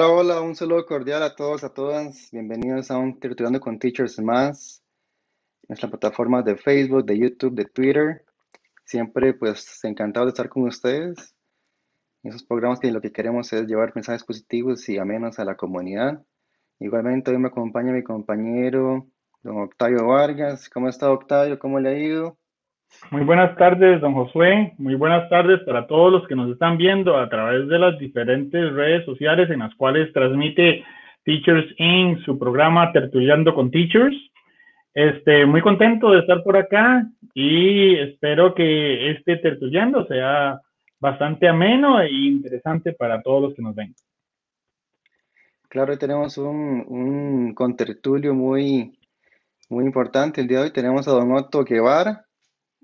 Hola, hola, un saludo cordial a todos, a todas. Bienvenidos a un Tertuliando con Teachers más, nuestra plataforma de Facebook, de YouTube, de Twitter. Siempre, pues, encantado de estar con ustedes. En esos programas que lo que queremos es llevar mensajes positivos y amenos a la comunidad. Igualmente, hoy me acompaña mi compañero, don Octavio Vargas. ¿Cómo está, Octavio? ¿Cómo le ha ido? Muy buenas tardes, don Josué. Muy buenas tardes para todos los que nos están viendo a través de las diferentes redes sociales en las cuales transmite Teachers in su programa Tertuliando con Teachers. Este, muy contento de estar por acá y espero que este tertuliando sea bastante ameno e interesante para todos los que nos ven. Claro, hoy tenemos un, un contertulio muy, muy importante. El día de hoy tenemos a don Otto Guevara,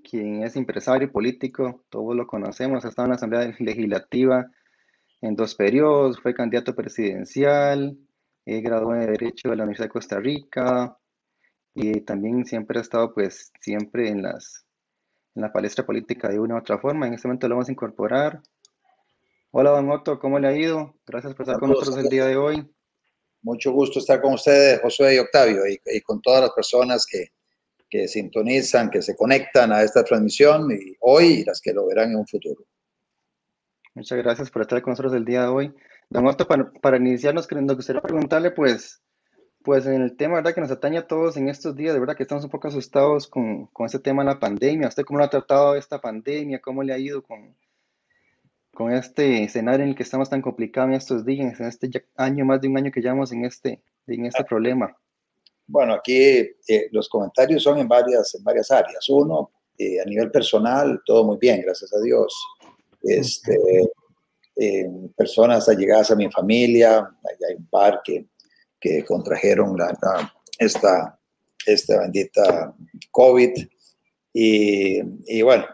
quien es empresario político, todos lo conocemos, ha estado en la Asamblea Legislativa en dos periodos, fue candidato presidencial, eh, graduó en Derecho de la Universidad de Costa Rica y también siempre ha estado pues siempre en, las, en la palestra política de una u otra forma. En este momento lo vamos a incorporar. Hola, don Otto, ¿cómo le ha ido? Gracias por estar con nosotros el día de hoy. Mucho gusto estar con ustedes, Josué y Octavio, y con todas las personas que, que sintonizan, que se conectan a esta transmisión y hoy y las que lo verán en un futuro. Muchas gracias por estar con nosotros el día de hoy. Don Otto, para, para iniciarnos, nos gustaría preguntarle, pues, pues en el tema, ¿verdad? Que nos atañe a todos en estos días, de verdad que estamos un poco asustados con, con este tema de la pandemia. ¿Usted cómo lo ha tratado esta pandemia? ¿Cómo le ha ido con, con este escenario en el que estamos tan complicados en estos días, en este año, más de un año que llevamos en este, en este ah. problema? Bueno, aquí eh, los comentarios son en varias, en varias áreas. Uno, eh, a nivel personal, todo muy bien, gracias a Dios. Este, eh, personas allegadas a mi familia, hay un par que, que contrajeron la, esta, esta bendita COVID. Y, y, bueno,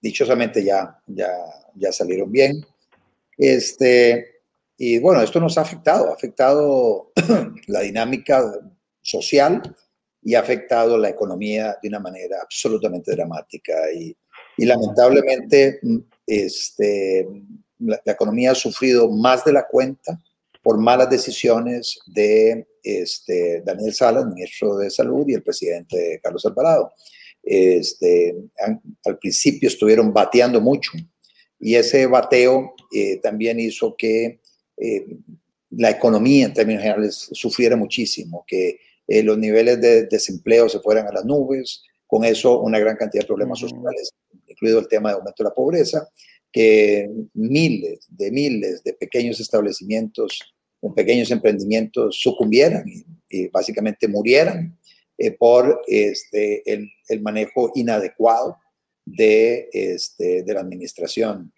dichosamente ya, ya, ya salieron bien. Este, y bueno, esto nos ha afectado, ha afectado la dinámica social y ha afectado la economía de una manera absolutamente dramática. Y, lamentablemente mm, este, la, economía ha sufrido más de la cuenta por malas decisiones de este, Daniel Salas, ministro de Salud, y el presidente Carlos Alvarado. Este, al principio estuvieron bateando mucho y ese bateo eh, también hizo que eh, la economía en términos generales sufriera muchísimo, que eh, los niveles de desempleo se fueran a las nubes, con eso una gran cantidad de problemas sociales, incluido el tema de aumento de la pobreza, que miles de miles de pequeños establecimientos, con pequeños emprendimientos sucumbieran y, básicamente murieran eh, por este, el, el, manejo inadecuado de, este, de la administración,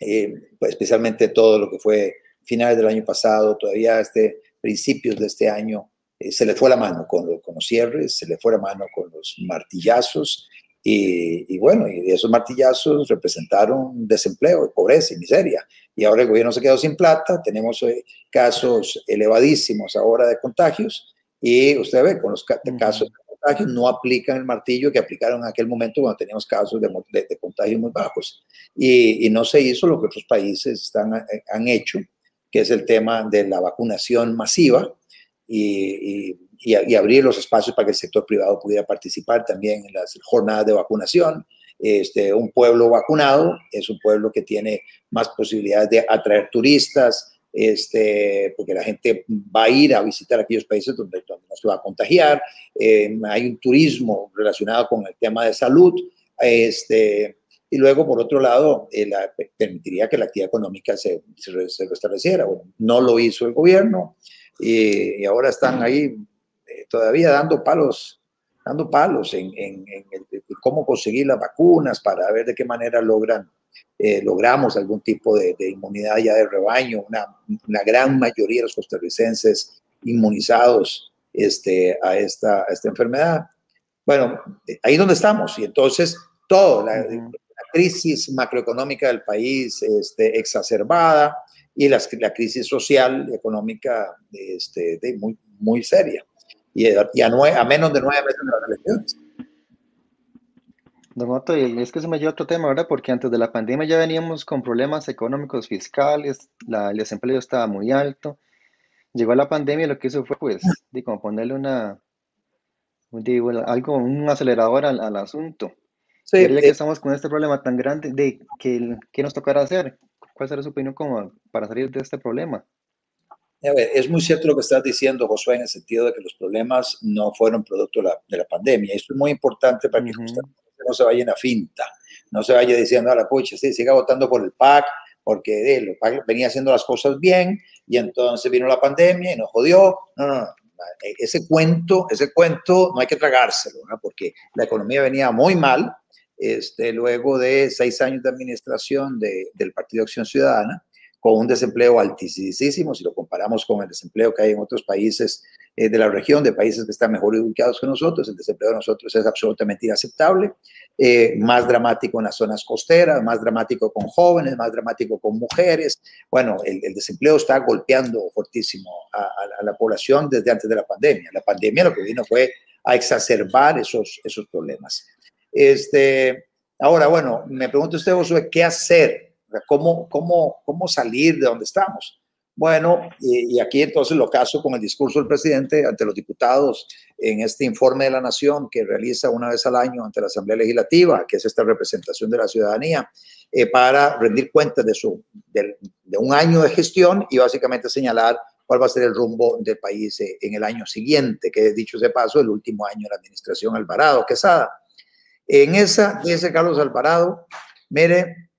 eh, especialmente todo lo que fue finales del año pasado, todavía este, principios de este año, eh, se le fue la mano con, los cierres, se le fue la mano con los martillazos y, bueno, y esos martillazos representaron desempleo, pobreza y miseria. Y ahora el gobierno se quedó sin plata, tenemos eh, casos elevadísimos ahora de contagios y usted ve, con los casos de contagios no aplican el martillo que aplicaron en aquel momento cuando teníamos casos de, de, contagios muy bajos. Y, no se hizo lo que otros países están, eh, han hecho, que es el tema de la vacunación masiva, y, y, abrir los espacios para que el sector privado pudiera participar también en las jornadas de vacunación. Este, un pueblo vacunado es un pueblo que tiene más posibilidades de atraer turistas, este, porque la gente va a ir a visitar aquellos países donde, no se va a contagiar. Eh, hay un turismo relacionado con el tema de salud. Este, y luego, por otro lado, eh, la, permitiría que la actividad económica se, se, se restableciera. Bueno, no lo hizo el gobierno y, ahora están ahí eh, todavía dando palos, dando palos en, en, cómo conseguir las vacunas para ver de qué manera logran, eh, logramos algún tipo de, inmunidad ya de rebaño, una, una, gran mayoría de los costarricenses inmunizados este, a, esta, a esta enfermedad. Bueno, ahí donde estamos y entonces todo, la, la crisis macroeconómica del país este, exacerbada, y la, la crisis social y económica este, de muy, muy seria. Y, a, a, menos de nueve meses de las elecciones. Don Otto, y es que se me lleva otro tema, ¿verdad? Porque antes de la pandemia ya veníamos con problemas económicos fiscales, la, el desempleo estaba muy alto. Llegó la pandemia y lo que hizo fue, pues, de como ponerle una, digo, algo, un acelerador al, al asunto. Sí, Y ya que eh, estamos con este problema tan grande, de que, ¿qué nos tocará hacer? ¿Cuál será su opinión como para salir de este problema? a ver, es muy cierto lo que estás diciendo, Josué, en el sentido de que los problemas no fueron producto de la, de la pandemia. Esto es muy importante para que no se vaya en la finta, no se vaya diciendo a la pucha, sí, siga votando por el PAC, porque eh, el PAC venía haciendo las cosas bien y entonces vino la pandemia y nos jodió. No, no, no. E- Ese cuento, ese cuento no hay que tragárselo, ¿no? porque la economía venía muy mal, este, luego de seis años de administración de- del Partido Acción Ciudadana, con un desempleo altísimo, si lo comparamos con el desempleo que hay en otros países eh, de la región, de países que están mejor ubicados que nosotros, el desempleo de nosotros es absolutamente inaceptable, eh, más dramático en las zonas costeras, más dramático con jóvenes, más dramático con mujeres. Bueno, el, desempleo está golpeando fortísimo a la población desde antes de la pandemia. La pandemia lo que vino fue a exacerbar esos, esos problemas. Este, ahora, bueno, me pregunta usted, Josué, ¿qué hacer? ¿Cómo, cómo, cómo salir de donde estamos? Bueno, y, aquí entonces lo caso con el discurso del presidente ante los diputados en este informe de la Nación que realiza una vez al año ante la Asamblea Legislativa, que es esta representación de la ciudadanía, eh, para rendir cuentas de, su, de un año de gestión y básicamente señalar cuál va a ser el rumbo del país eh, en el año siguiente, que dicho de paso, el último año de la administración Alvarado Quesada. En esa, dice Carlos Alvarado, mire,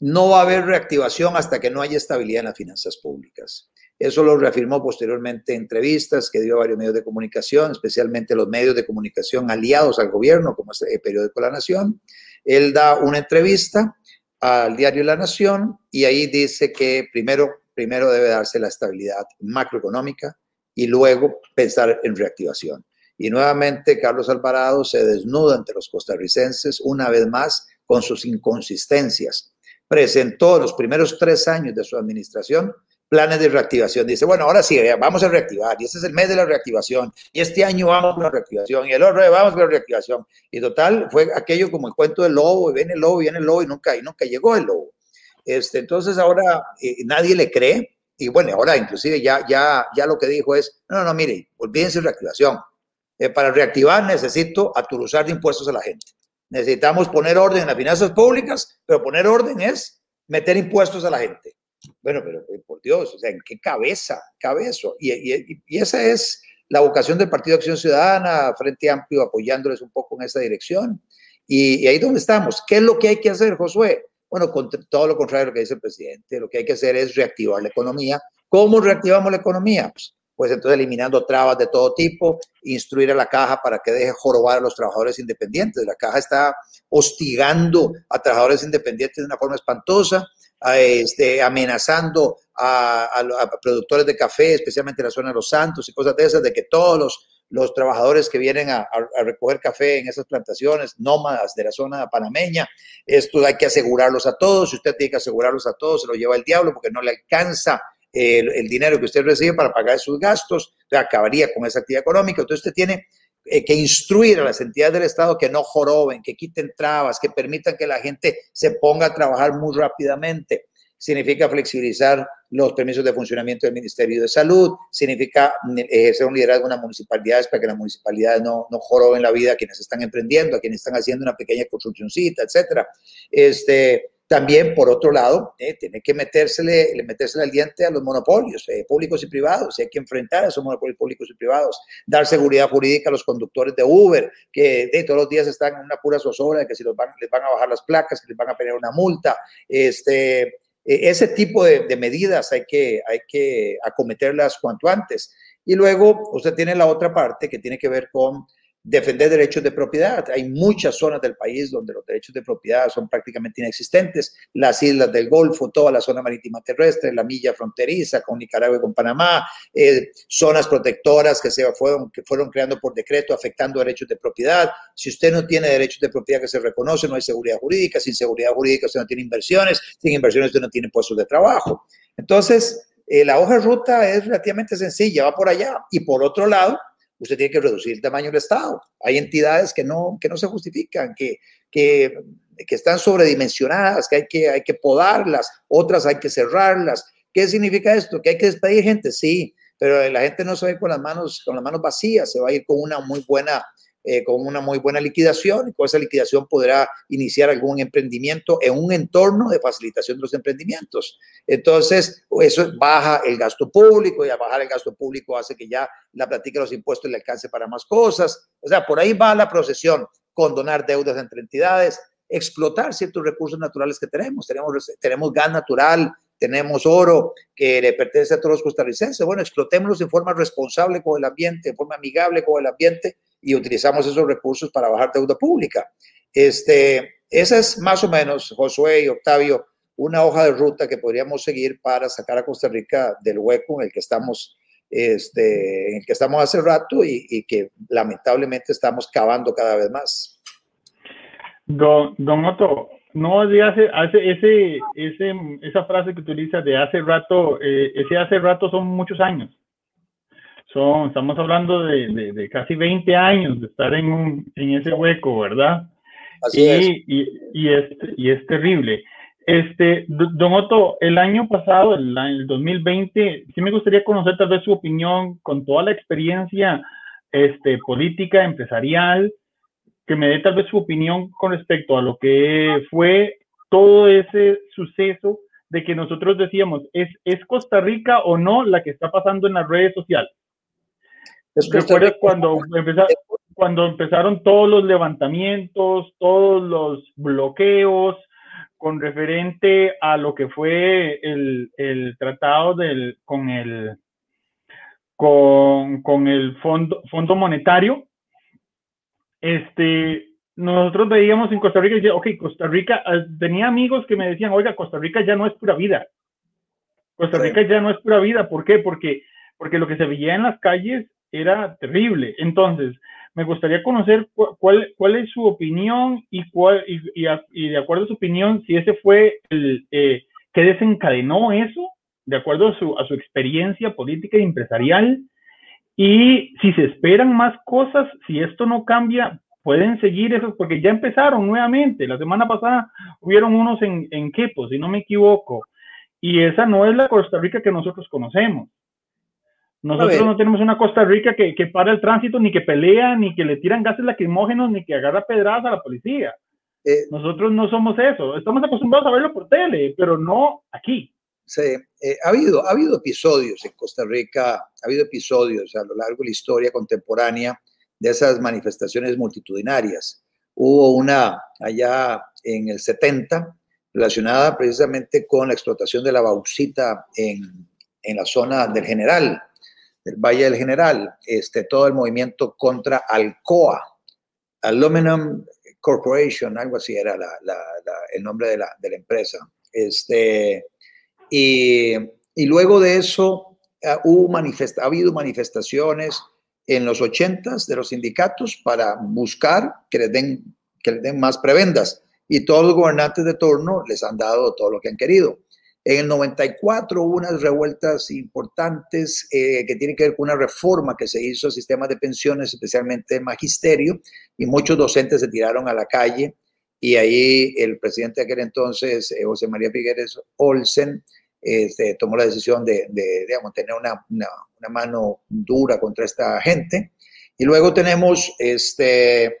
no va a haber reactivación hasta que no haya estabilidad en las finanzas públicas. Eso lo reafirmó posteriormente en entrevistas que dio a varios medios de comunicación, especialmente los medios de comunicación aliados al gobierno, como es el periódico La Nación. Él da una entrevista al diario La Nación y ahí dice que primero, primero debe darse la estabilidad macroeconómica y luego pensar en reactivación. Y nuevamente Carlos Alvarado se desnuda ante los costarricenses una vez más con sus inconsistencias. Presentó los primeros tres años de su administración planes de reactivación. Dice, bueno, ahora sí, vamos a reactivar. Y este es el mes de la reactivación. Y este año vamos con la reactivación. Y el otro vamos con la reactivación. Y total, fue aquello como el cuento del lobo. Y viene el lobo, viene el lobo y nunca, y nunca llegó el lobo. Este, entonces ahora eh, nadie le cree. Y bueno, ahora inclusive ya, ya, ya lo que dijo es, no, no, mire, olvídense de reactivación. Eh, para reactivar necesito aturuzar de impuestos a la gente. Necesitamos poner orden en las finanzas públicas, pero poner orden es meter impuestos a la gente. Bueno, pero por Dios, o sea, ¿en qué cabeza cabe eso? Y, y, y, esa es la vocación del Partido Acción Ciudadana, Frente Amplio, apoyándoles un poco en esa dirección. Y, y ahí donde estamos. ¿Qué es lo que hay que hacer, Josué? Bueno, todo lo contrario de lo que dice el presidente, lo que hay que hacer es reactivar la economía. ¿Cómo reactivamos la economía? Pues, pues entonces eliminando trabas de todo tipo, instruir a la caja para que deje jorobar a los trabajadores independientes. La caja está hostigando a trabajadores independientes de una forma espantosa, este, amenazando a, productores de café, especialmente en la zona de Los Santos y cosas de esas, de que todos los, los trabajadores que vienen a, a, recoger café en esas plantaciones nómadas de la zona panameña, esto hay que asegurarlos a todos, si usted tiene que asegurarlos a todos, se lo lleva el diablo porque no le alcanza el, dinero que usted recibe para pagar sus gastos, acabaría con esa actividad económica, entonces usted tiene eh, que instruir a las entidades del Estado que no joroben, que quiten trabas, que permitan que la gente se ponga a trabajar muy rápidamente. Significa flexibilizar los permisos de funcionamiento del Ministerio de Salud, significa ejercer un liderazgo en las municipalidades para que las municipalidades no, no joroben la vida a quienes están emprendiendo, a quienes están haciendo una pequeña construccióncita, etcétera. Este, también, por otro lado, eh, tiene que metérsele, metérsele al diente a los monopolios eh, públicos y privados. Hay que enfrentar a esos monopolios públicos y privados. Dar seguridad jurídica a los conductores de Uber, que de, todos los días están en una pura zozobra de que si los van, les van a bajar las placas, que les van a poner una multa. Este, ese tipo de, de, medidas hay que, hay que acometerlas cuanto antes. Y luego usted tiene la otra parte que tiene que ver con defender derechos de propiedad. Hay muchas zonas del país donde los derechos de propiedad son prácticamente inexistentes. Las islas del Golfo, toda la zona marítima terrestre, la milla fronteriza con Nicaragua y con Panamá, eh, zonas protectoras que se fueron, que fueron creando por decreto afectando derechos de propiedad. Si usted no tiene derechos de propiedad que se reconocen, no hay seguridad jurídica. Sin seguridad jurídica usted no tiene inversiones. Sin inversiones usted no tiene puestos de trabajo. Entonces, eh, la hoja de ruta es relativamente sencilla, va por allá. Y por otro lado, usted tiene que reducir el tamaño del Estado. Hay entidades que no, que no se justifican, que, que, que están sobredimensionadas, que hay, que hay que podarlas, otras hay que cerrarlas. ¿Qué significa esto? ¿Que hay que despedir gente? Sí, pero la gente no se va a ir con las manos, con las manos vacías, se va a ir con una muy buena eh, con una muy buena liquidación y con esa liquidación podrá iniciar algún emprendimiento en un entorno de facilitación de los emprendimientos. Entonces, eso baja el gasto público y a bajar el gasto público hace que ya la práctica de los impuestos le alcance para más cosas. O sea, por ahí va la procesión, condonar deudas entre entidades, explotar ciertos recursos naturales que tenemos. Tenemos, tenemos gas natural, tenemos oro que le pertenece a todos los costarricenses. Bueno, explotémoslos de forma responsable con el ambiente, de forma amigable con el ambiente y utilizamos esos recursos para bajar deuda pública. Este, esa es más o menos, Josué y Octavio, una hoja de ruta que podríamos seguir para sacar a Costa Rica del hueco en el que estamos, este, en el que estamos hace rato y, y que lamentablemente estamos cavando cada vez más. Don, don Otto, no, hace, hace ese, ese, esa frase que utiliza de hace rato, eh, ese hace rato son muchos años. Son, estamos hablando de, de, casi 20 años de estar en, un, en ese hueco, ¿verdad? Así y, es. Y, y, es, y es terrible. Este, don Otto, el año pasado, el, el 2020, sí me gustaría conocer tal vez su opinión con toda la experiencia este, política, empresarial, que me dé tal vez su opinión con respecto a lo que fue todo ese suceso de que nosotros decíamos, ¿es, ¿es Costa Rica o no la que está pasando en las redes sociales? ¿Recuerdas cuando, cuando empezaron todos los levantamientos, todos los bloqueos con referente a lo que fue el, el tratado del, con el con, con el fondo, fondo monetario? Este, nosotros veíamos en Costa Rica y decía, ok, Costa Rica, ah, tenía amigos que me decían, oiga, Costa Rica ya no es pura vida. Costa Rica ya no es pura vida. ¿Por qué? Porque, porque lo que se veía en las calles era terrible. Entonces, me gustaría conocer cuál, cuál es su opinión y, cuál, y, de acuerdo a su opinión, si ese fue el eh, que desencadenó eso, de acuerdo a su, a su experiencia política y empresarial, y si se esperan más cosas, si esto no cambia, pueden seguir eso, porque ya empezaron nuevamente. La semana pasada hubieron unos en, en Quepo, si no me equivoco, y esa no es la Costa Rica que nosotros conocemos. Nosotros no tenemos una Costa Rica que, que, para el tránsito, ni que pelea, ni que le tiran gases lacrimógenos, ni que agarra pedradas a la policía. Eh, Nosotros no somos eso. Estamos acostumbrados a verlo por tele, pero no aquí. Sí, eh, ha, habido, ha habido episodios en Costa Rica, ha habido episodios a lo largo de la historia contemporánea de esas manifestaciones multitudinarias. Hubo una allá en el 70 relacionada precisamente con la explotación de la bauxita en, en la zona del General, del Valle del General, este, todo el movimiento contra Alcoa, Aluminum Corporation, algo así era el nombre de la, empresa. Este, y, luego de eso uh, hubo manifesta, ha habido manifestaciones en los 80 de los sindicatos para buscar que les den, que les den más prebendas. Y todos los gobernantes de turno les han dado todo lo que han querido. En el 94 hubo unas revueltas importantes eh, que tienen que ver con una reforma que se hizo al sistema de pensiones, especialmente el magisterio, y muchos docentes se tiraron a la calle y ahí el presidente de aquel entonces, eh, José María Figueres Olsen, este, tomó la decisión de, de digamos, tener una, una, una, mano dura contra esta gente. Y luego tenemos, este,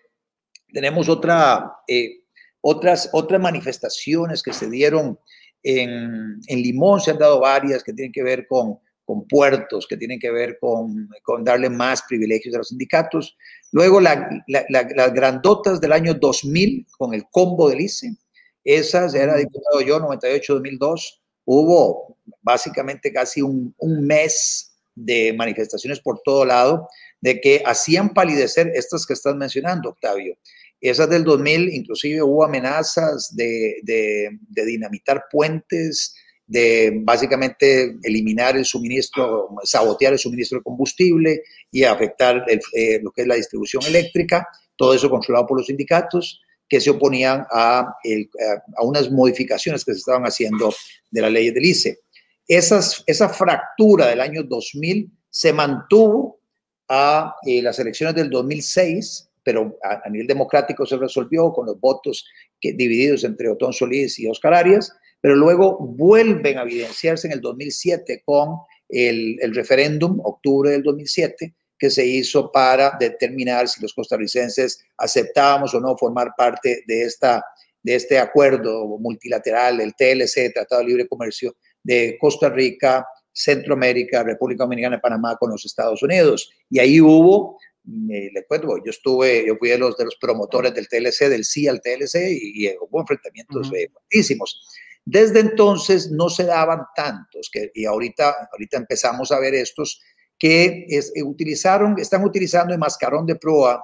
tenemos otra, eh, otras, otras manifestaciones que se dieron en, en, Limón se han dado varias que tienen que ver con, con puertos, que tienen que ver con, con, darle más privilegios a los sindicatos. Luego la, la, las grandotas del año 2000 con el combo del ICE, esas era diputado yo, 98-2002, hubo básicamente casi un, un mes de manifestaciones por todo lado de que hacían palidecer estas que estás mencionando, Octavio. Esas del 2000, inclusive hubo amenazas de, de, de dinamitar puentes, de básicamente eliminar el suministro, sabotear el suministro de combustible y afectar el, eh, lo que es la distribución eléctrica, todo eso controlado por los sindicatos que se oponían a, el, a, unas modificaciones que se estaban haciendo de la ley del ICE. Esas, esa fractura del año 2000 se mantuvo a eh, las elecciones del 2006, pero a, nivel democrático se resolvió con los votos divididos entre Otón Solís y Oscar Arias, pero luego vuelven a evidenciarse en el 2007 con el, el referéndum, octubre del 2007, que se hizo para determinar si los costarricenses aceptábamos o no formar parte de, esta, de este acuerdo multilateral, el TLC, Tratado de Libre Comercio de Costa Rica, Centroamérica, República Dominicana y Panamá con los Estados Unidos. Y ahí hubo, le cuento, yo estuve, yo fui de los, de los promotores del TLC, del sí al TLC, y, hubo enfrentamientos fuertísimos. Desde entonces no se daban tantos, que, y ahorita, ahorita empezamos a ver estos que es, eh, utilizaron, están utilizando el mascarón de proa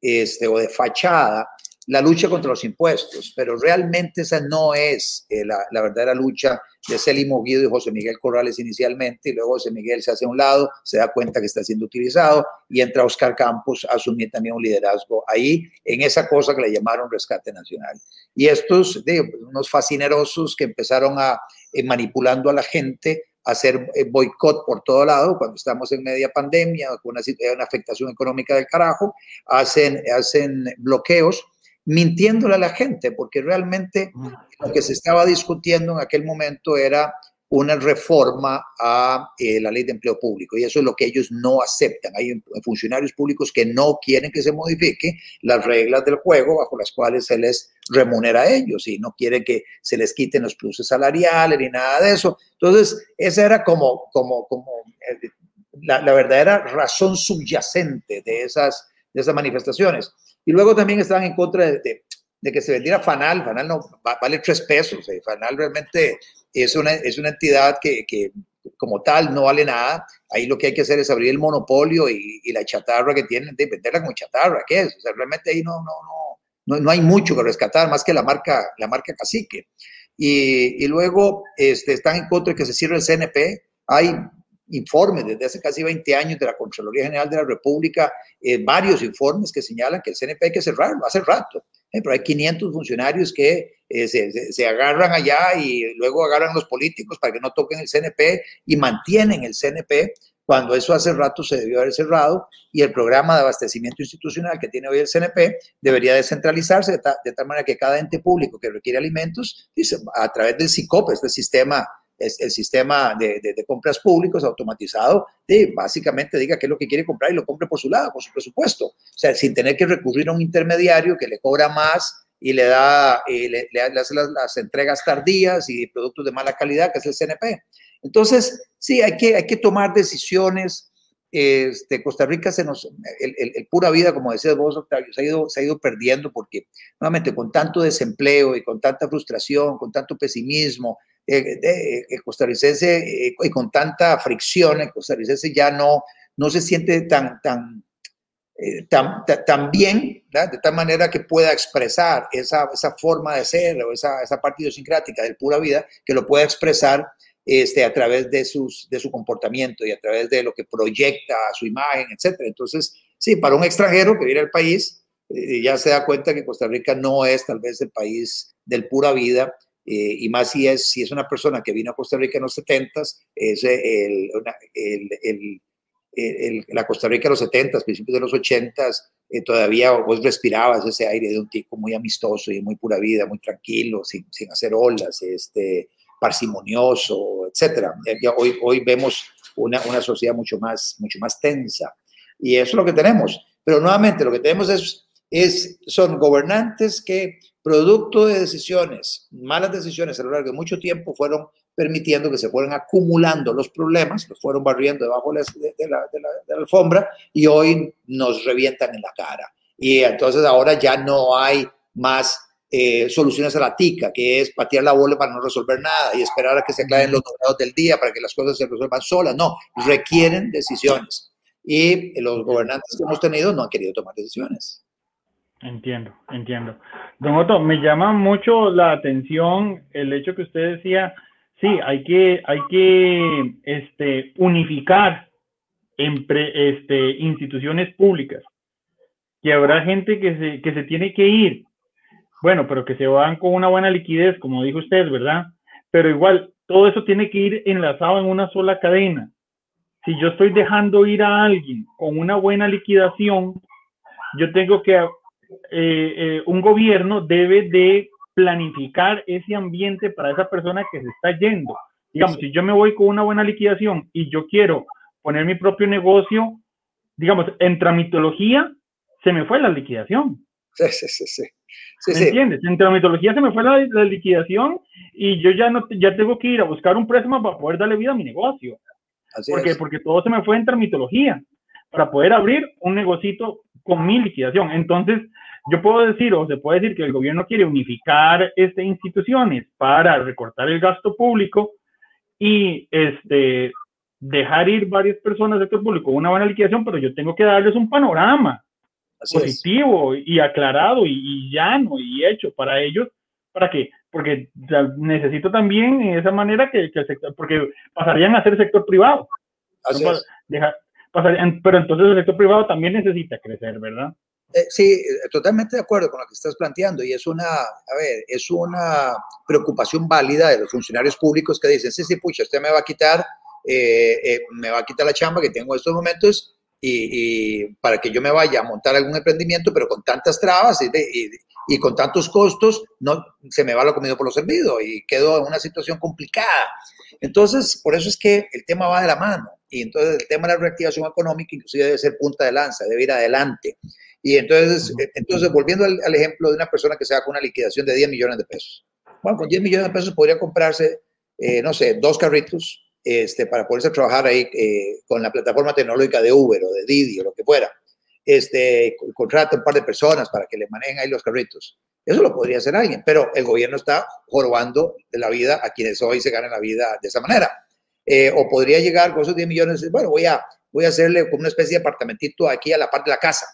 este, o de fachada la lucha contra los impuestos, pero realmente esa no es eh, la, la, verdadera lucha de Celimo Guido y José Miguel Corrales inicialmente, y luego José Miguel se hace a un lado, se da cuenta que está siendo utilizado, y entra Oscar Campos a asumir también un liderazgo ahí, en esa cosa que le llamaron rescate nacional. Y estos, digo, unos fascinerosos que empezaron a, eh, manipulando a la gente, hacer eh, boicot por todo lado, cuando estamos en media pandemia, con una, una, afectación económica del carajo, hacen, hacen bloqueos mintiéndole a la gente, porque realmente lo que se estaba discutiendo en aquel momento era una reforma a eh, la ley de empleo público y eso es lo que ellos no aceptan. Hay funcionarios públicos que no quieren que se modifique las reglas del juego bajo las cuales se les remunera a ellos y no quieren que se les quiten los pluses salariales ni nada de eso. Entonces, esa era como, como, como eh, la, la verdadera razón subyacente de esas, de esas manifestaciones. Y luego también estaban en contra de, de, que se vendiera Fanal. Fanal no vale tres pesos. Eh. Fanal realmente es una, es una entidad que, que, como tal no vale nada. Ahí lo que hay que hacer es abrir el monopolio y, y la chatarra que tienen, de venderla como chatarra. ¿Qué es? O sea, realmente ahí no, no, no, no, no hay mucho que rescatar más que la marca, la marca cacique. Y, y luego este, están en contra de que se cierre el CNP. Hay informes desde hace casi 20 años de la Contraloría General de la República, eh, varios informes que señalan que el CNP hay que cerrarlo hace rato. Eh, pero hay 500 funcionarios que eh, se, se, agarran allá y luego agarran los políticos para que no toquen el CNP y mantienen el CNP cuando eso hace rato se debió haber cerrado y el programa de abastecimiento institucional que tiene hoy el CNP debería descentralizarse de, de tal manera que cada ente público que requiere alimentos, dice, a través del SICOP, este sistema es el sistema de, compras públicos automatizado, de básicamente diga qué es lo que quiere comprar y lo compre por su lado, por su presupuesto. O sea, sin tener que recurrir a un intermediario que le cobra más y le da, eh, le, hace las, entregas tardías y productos de mala calidad, que es el CNP. Entonces, sí, hay que, hay que tomar decisiones. Este, Costa Rica se nos, el, pura vida, como decías vos, Octavio, se ha, ido, se ha ido perdiendo porque, nuevamente, con tanto desempleo y con tanta frustración, con tanto pesimismo, costarricense eh, y con tanta fricción, el costarricense ya no, no se siente tan, tan, tan, tan, bien, de tal manera que pueda expresar esa, esa forma de ser o esa, esa parte idiosincrática del pura vida, que lo pueda expresar este, a través de, sus, de su comportamiento y a través de lo que proyecta su imagen, etc. Entonces, sí, para un extranjero que viene al país, ya se da cuenta que Costa Rica no es tal vez el país del pura vida, eh, y más si es, si es una persona que vino a Costa Rica en los 70, es el, el, el, la Costa Rica de los 70, principios de los 80, eh, todavía vos respirabas ese aire de un tipo muy amistoso y muy pura vida, muy tranquilo, sin, sin hacer olas, este, parsimonioso, etc. Ya hoy, hoy vemos una, una sociedad mucho más, mucho más tensa. Y eso es lo que tenemos. Pero nuevamente, lo que tenemos es, es, son gobernantes que producto de decisiones, malas decisiones a lo largo de mucho tiempo, fueron permitiendo que se fueran acumulando los problemas, los fueron barriendo debajo de la, de la, de la alfombra y hoy nos revientan en la cara. Y entonces ahora ya no hay más eh, soluciones a la tica, que es patear la bola para no resolver nada y esperar a que se aclaren los números del día para que las cosas se resuelvan solas. No, requieren decisiones. Y los gobernantes que hemos tenido no han querido tomar decisiones. Entiendo, entiendo. Don Otto, me llama mucho la atención el hecho que usted decía, sí, hay que, hay que este, unificar entre, este, instituciones públicas, que habrá gente que se, que se tiene que ir, bueno, pero que se van con una buena liquidez, como dijo usted, ¿verdad? Pero igual, todo eso tiene que ir enlazado en una sola cadena. si yo estoy dejando ir a alguien con una buena liquidación, yo tengo que, eh, eh, un gobierno debe de planificar ese ambiente para esa persona que se está yendo. Digamos, si yo me voy con una buena liquidación y yo quiero poner mi propio negocio, digamos, en tramitología, se me fue la liquidación. Sí, sí, sí. sí. ¿Me entiendes? En tramitología se me fue la, liquidación y yo ya no ya tengo que ir a buscar un préstamo para poder darle vida a mi negocio. Así porque, porque todo se me fue en tramitología para poder abrir un negocito con mi liquidación. Entonces, yo puedo decir, o se puede decir que el gobierno quiere unificar este, instituciones para recortar el gasto público y este, dejar ir varias personas del sector público una buena liquidación, pero yo tengo que darles un panorama positivo y aclarado y, llano y hecho para ellos, para que, porque necesito también en esa manera que, el sector, porque pasarían a ser sector privado. pero entonces el sector privado también necesita crecer, ¿verdad? Eh, sí, eh, totalmente de acuerdo con lo que estás planteando y es una, a ver, es una preocupación válida de los funcionarios públicos que dicen, sí, sí, pucha, usted me va a quitar, eh, me va a quitar la chamba que tengo en estos momentos y, para que yo me vaya a montar algún emprendimiento, pero con tantas trabas y, y, con tantos costos, no se me va lo comido por lo servido y quedo en una situación complicada. Entonces, por eso es que el tema va de la mano y entonces el tema de la reactivación económica inclusive debe ser punta de lanza, debe ir adelante. Y entonces, entonces volviendo al, ejemplo de una persona que se con una liquidación de 10 millones de pesos. Bueno, con 10 millones de pesos podría comprarse, eh, no sé, dos carritos este, para poderse trabajar ahí eh, con la plataforma tecnológica de Uber o de Didi o lo que fuera. Este, contrata un par de personas para que le manejen ahí los carritos. Eso lo podría hacer alguien, pero el gobierno está jorobando de la vida a quienes hoy se ganan la vida de esa manera. Eh, o podría llegar con esos 10 millones, bueno, voy a, voy a hacerle como una especie de apartamentito aquí a la parte de la casa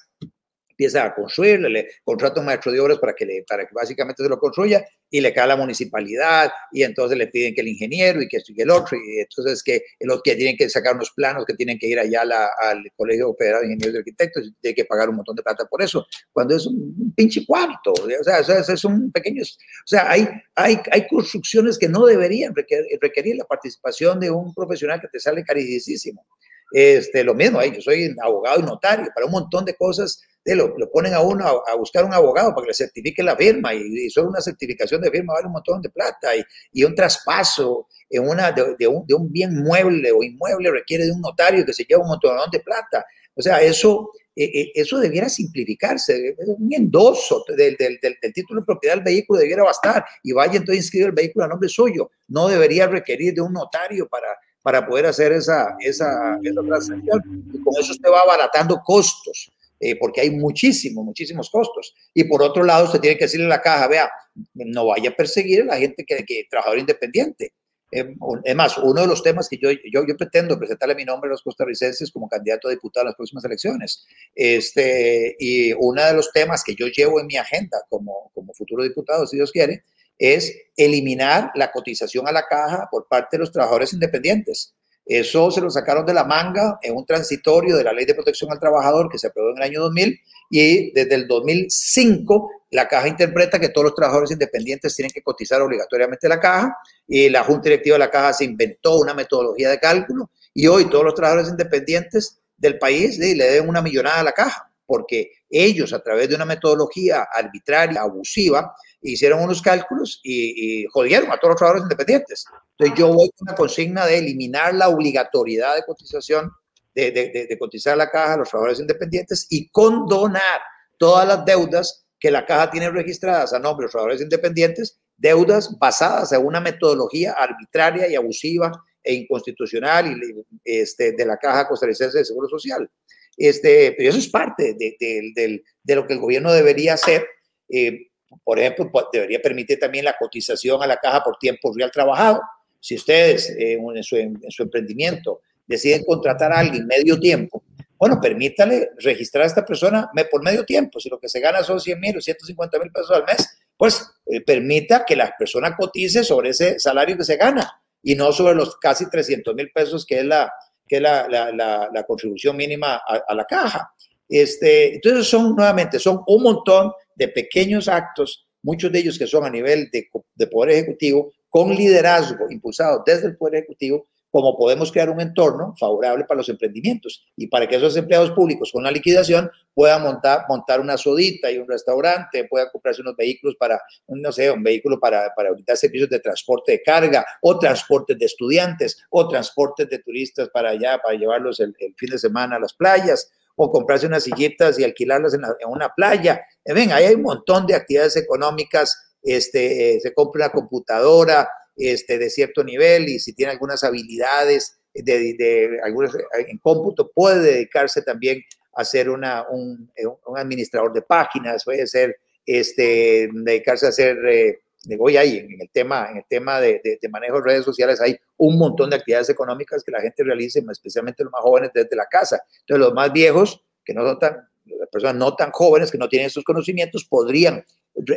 empieza a construirle, le contrata un maestro de obras para que, le, para que básicamente se lo construya y le cae a la municipalidad y entonces le piden que el ingeniero y que esto y el otro y entonces que los que tienen que sacar unos planos que tienen que ir allá al Colegio Federal de Ingenieros y Arquitectos y tienen que pagar un montón de plata por eso, cuando es un, pinche cuarto, o sea, es, un pequeño, o sea, hay, hay, hay construcciones que no deberían requerir, requerir la participación de un profesional que te sale carísimo. Este, lo mismo, yo soy abogado y notario, para un montón de cosas lo, lo, ponen a uno a, buscar un abogado para que le certifique la firma y, solo una certificación de firma vale un montón de plata y, y un traspaso en una, de, un, de, un, bien mueble o inmueble requiere de un notario que se lleva un montón de plata. O sea, eso, eh, eh, eso debiera simplificarse. Un endoso del, del, del, título de propiedad del vehículo debiera bastar y vaya entonces inscribir el vehículo a nombre suyo. No debería requerir de un notario para, para poder hacer esa, esa, esa transacción. Y con eso usted va abaratando costos. Eh, porque hay muchísimos, muchísimos costos. Y por otro lado, usted tiene que decirle a la caja, vea, no vaya a perseguir a la gente que, que trabajador independiente. Eh, es más, uno de los temas que yo, yo, yo, pretendo presentarle mi nombre a los costarricenses como candidato a diputado en las próximas elecciones, este, y uno de los temas que yo llevo en mi agenda como, como futuro diputado, si Dios quiere, es eliminar la cotización a la caja por parte de los trabajadores independientes. Eso se lo sacaron de la manga en un transitorio de la Ley de Protección al Trabajador que se aprobó en el año 2000 y desde el 2005 la caja interpreta que todos los trabajadores independientes tienen que cotizar obligatoriamente la caja y la Junta Directiva de la caja se inventó una metodología de cálculo y hoy todos los trabajadores independientes del país le deben una millonada a la caja porque ellos a través de una metodología arbitraria, abusiva, hicieron unos cálculos y, y jodieron a todos los trabajadores independientes. Entonces yo voy con una consigna de eliminar la obligatoriedad de cotización, de, de, de, cotizar la caja a los trabajadores independientes y condonar todas las deudas que la caja tiene registradas a nombre de los trabajadores independientes, deudas basadas en una metodología arbitraria y abusiva e inconstitucional y, este, de la caja costarricense de Seguro Social. Este, pero eso es parte de, de, de lo que el gobierno debería hacer. Eh, por ejemplo, debería permitir también la cotización a la caja por tiempo real trabajado. Si ustedes eh, en, su, en, su, emprendimiento deciden contratar a alguien medio tiempo, bueno, permítale registrar a esta persona por medio tiempo. Si lo que se gana son 100 mil o 150 mil pesos al mes, pues eh, permita que la persona cotice sobre ese salario que se gana y no sobre los casi 300 mil pesos que es la, que es la, la, la, contribución mínima a, a, la caja. Este, entonces son nuevamente, son un montón de pequeños actos, muchos de ellos que son a nivel de, de Poder Ejecutivo, con liderazgo impulsado desde el Poder Ejecutivo cómo podemos crear un entorno favorable para los emprendimientos y para que esos empleados públicos con la liquidación puedan montar, una sodita y un restaurante, puedan comprarse unos vehículos para, no sé, un vehículo para, para servicios de transporte de carga o transportes de estudiantes o transportes de turistas para allá, para llevarlos el, fin de semana a las playas o comprarse unas sillitas y alquilarlas en, una playa. En ahí hay un montón de actividades económicas, este, eh, se compra una computadora, este, de cierto nivel y si tiene algunas habilidades de, de, algunas, en cómputo, puede dedicarse también a ser una, un, un, administrador de páginas, puede ser este, dedicarse a hacer, eh, voy ahí, en el tema, en el tema de, de, manejo de redes sociales hay un montón de actividades económicas que la gente realiza, especialmente los más jóvenes desde la casa. Entonces los más viejos, que no son tan, las personas no tan jóvenes, que no tienen esos conocimientos, podrían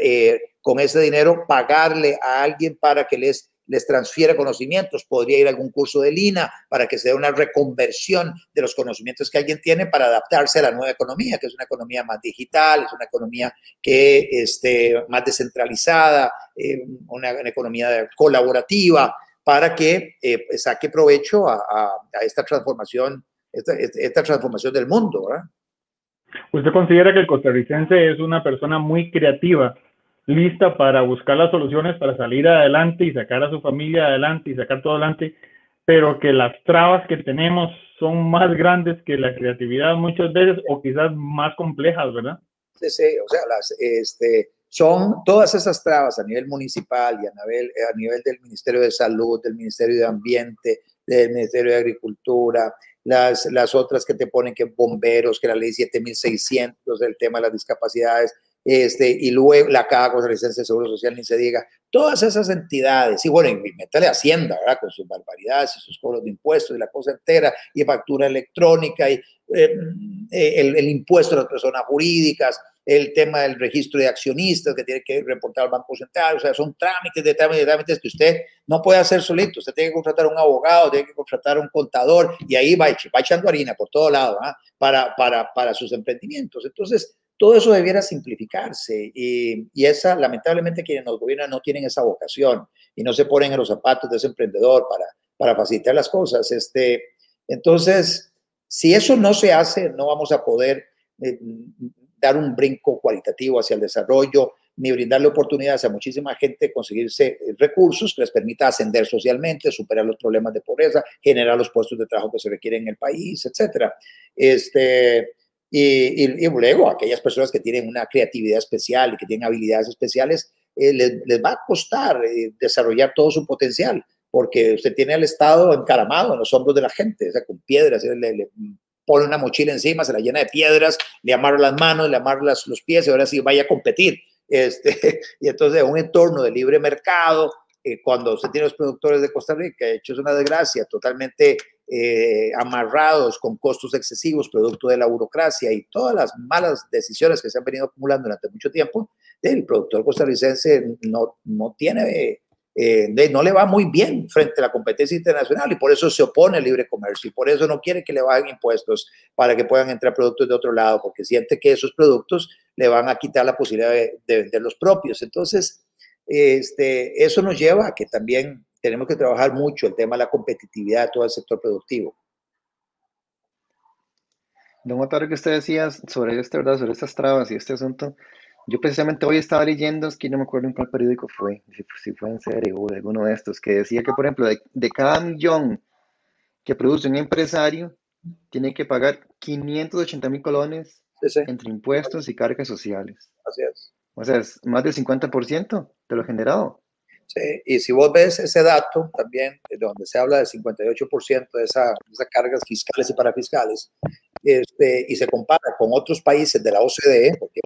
eh, con ese dinero pagarle a alguien para que les, les transfiera conocimientos. Podría ir a algún curso de Lina para que se dé una reconversión de los conocimientos que alguien tiene para adaptarse a la nueva economía, que es una economía más digital, es una economía que esté más descentralizada, eh, una, economía colaborativa, para que eh, saque provecho a, esta transformación, esta, transformación del mundo. ¿Usted considera que el costarricense es una persona muy creativa, lista para buscar las soluciones para salir adelante y sacar a su familia adelante y sacar todo adelante, pero que las trabas que tenemos son más grandes que la creatividad muchas veces o quizás más complejas, ¿verdad? Sí, sí, o sea, las, este, son todas esas trabas a nivel municipal y a nivel, a nivel del Ministerio de Salud, del Ministerio de Ambiente, del Ministerio de Agricultura, las, las otras que te ponen que bomberos, que la ley 7600, el tema de las discapacidades, este, y luego la Caja Costarricense de Seguro Social, ni se diga, todas esas entidades, y bueno, y métale Hacienda, ¿verdad? Con sus barbaridades y sus cobros de impuestos y la cosa entera, y factura electrónica, y eh, el, el, impuesto a las personas jurídicas, el tema del registro de accionistas que tiene que reportar al Banco Central, o sea, son trámites de trámites de trámites que usted no puede hacer solito, usted tiene que contratar un abogado, tiene que contratar un contador y ahí va, va echando harina por todo lado ¿ah? para, para, para sus emprendimientos. Entonces, todo eso debiera simplificarse y, y, esa, lamentablemente, quienes nos gobiernan no tienen esa vocación y no se ponen en los zapatos de ese emprendedor para, para facilitar las cosas. Este, entonces, si eso no se hace, no vamos a poder eh, dar un brinco cualitativo hacia el desarrollo, ni brindarle oportunidades a muchísima gente de conseguirse eh, recursos que les permita ascender socialmente, superar los problemas de pobreza, generar los puestos de trabajo que se requieren en el país, etcétera. Este, y, y, luego, aquellas personas que tienen una creatividad especial y que tienen habilidades especiales, eh, les, les, va a costar eh, desarrollar todo su potencial, porque usted tiene al Estado encaramado en los hombros de la gente, o sea, con piedras, le, le, pone una mochila encima, se la llena de piedras, le amarra las manos, le amarra las, los pies y ahora sí vaya a competir. Este, y entonces un entorno de libre mercado, eh, cuando usted tiene los productores de Costa Rica, hecho es una desgracia, totalmente eh, amarrados con costos excesivos, producto de la burocracia y todas las malas decisiones que se han venido acumulando durante mucho tiempo, el productor costarricense no, no tiene eh, no le va muy bien frente a la competencia internacional y por eso se opone al libre comercio y por eso no quiere que le bajen impuestos para que puedan entrar productos de otro lado, porque siente que esos productos le van a quitar la posibilidad de, vender los propios. Entonces, este, eso nos lleva a que también tenemos que trabajar mucho el tema de la competitividad de todo el sector productivo. Don Otaro, que usted decía sobre, este, ¿verdad? sobre estas trabas y este asunto, yo precisamente hoy estaba leyendo, es que no me acuerdo en cuál periódico fue, si, fue en serio o de alguno de estos, que decía que, por ejemplo, de, cada millón que produce un empresario, tiene que pagar 580 mil colones entre impuestos y cargas sociales. Así es. O sea, es más del 50% de lo generado. Sí, y si vos ves ese dato también, donde se habla del 58% de, esa, de esas cargas fiscales y parafiscales, este, y se compara con otros países de la OCDE, porque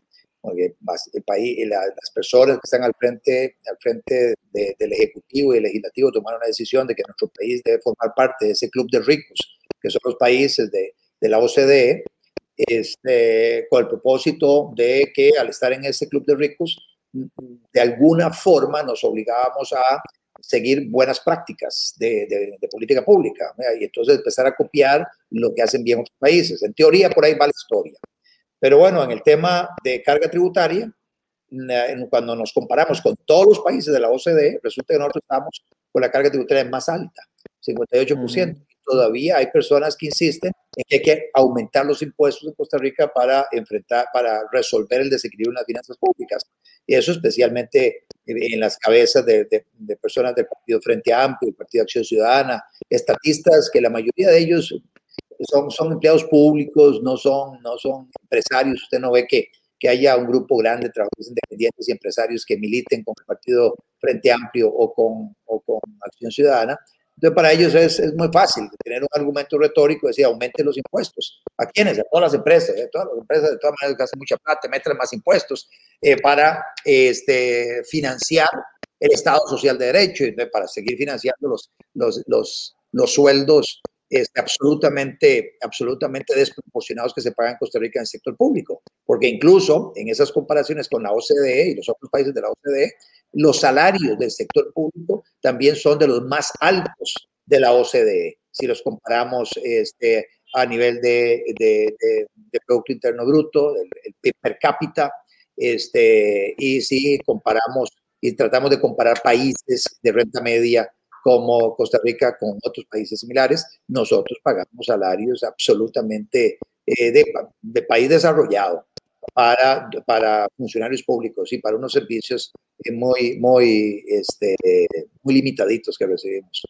el país, las personas que están al frente, al frente del Ejecutivo y el Legislativo tomaron la decisión de que nuestro país debe formar parte de ese club de ricos, que son los países de, de la OCDE, este, con el propósito de que al estar en ese club de ricos, de alguna forma nos obligábamos a seguir buenas prácticas de, de, de, política pública y entonces empezar a copiar lo que hacen bien otros países. En teoría, por ahí va la historia. Pero bueno, en el tema de carga tributaria, cuando nos comparamos con todos los países de la OCDE, resulta que nosotros estamos con la carga tributaria más alta. 58%. Todavía hay personas que insisten en que hay que aumentar los impuestos en Costa Rica para enfrentar, para resolver el desequilibrio en las finanzas públicas. Y eso especialmente en las cabezas de, de, personas del Partido Frente Amplio, el Partido Acción Ciudadana, estatistas que la mayoría de ellos son, son empleados públicos, no son, no son empresarios. Usted no ve que, que haya un grupo grande de trabajadores independientes y empresarios que militen con el Partido Frente Amplio o con, o con Acción Ciudadana. Entonces, para ellos es, es, muy fácil tener un argumento retórico, decir, aumente los impuestos. ¿A quiénes? A todas las empresas. ¿eh? Todas las empresas, de todas maneras, hacen mucha plata, meten más impuestos eh, para este, financiar el Estado Social de Derecho y para seguir financiando los, los, los, los sueldos este, absolutamente, absolutamente desproporcionados que se pagan en Costa Rica en el sector público. Porque incluso en esas comparaciones con la OCDE y los otros países de la OCDE, los salarios del sector público también son de los más altos de la OCDE, si los comparamos este, a nivel de, de, de, Producto Interno Bruto, el, el PIB per cápita, este, y si comparamos y tratamos de comparar países de renta media como Costa Rica con otros países similares, nosotros pagamos salarios absolutamente eh, de, de, país desarrollado para, para funcionarios públicos y para unos servicios eh, muy, muy, este, muy limitaditos que recibimos.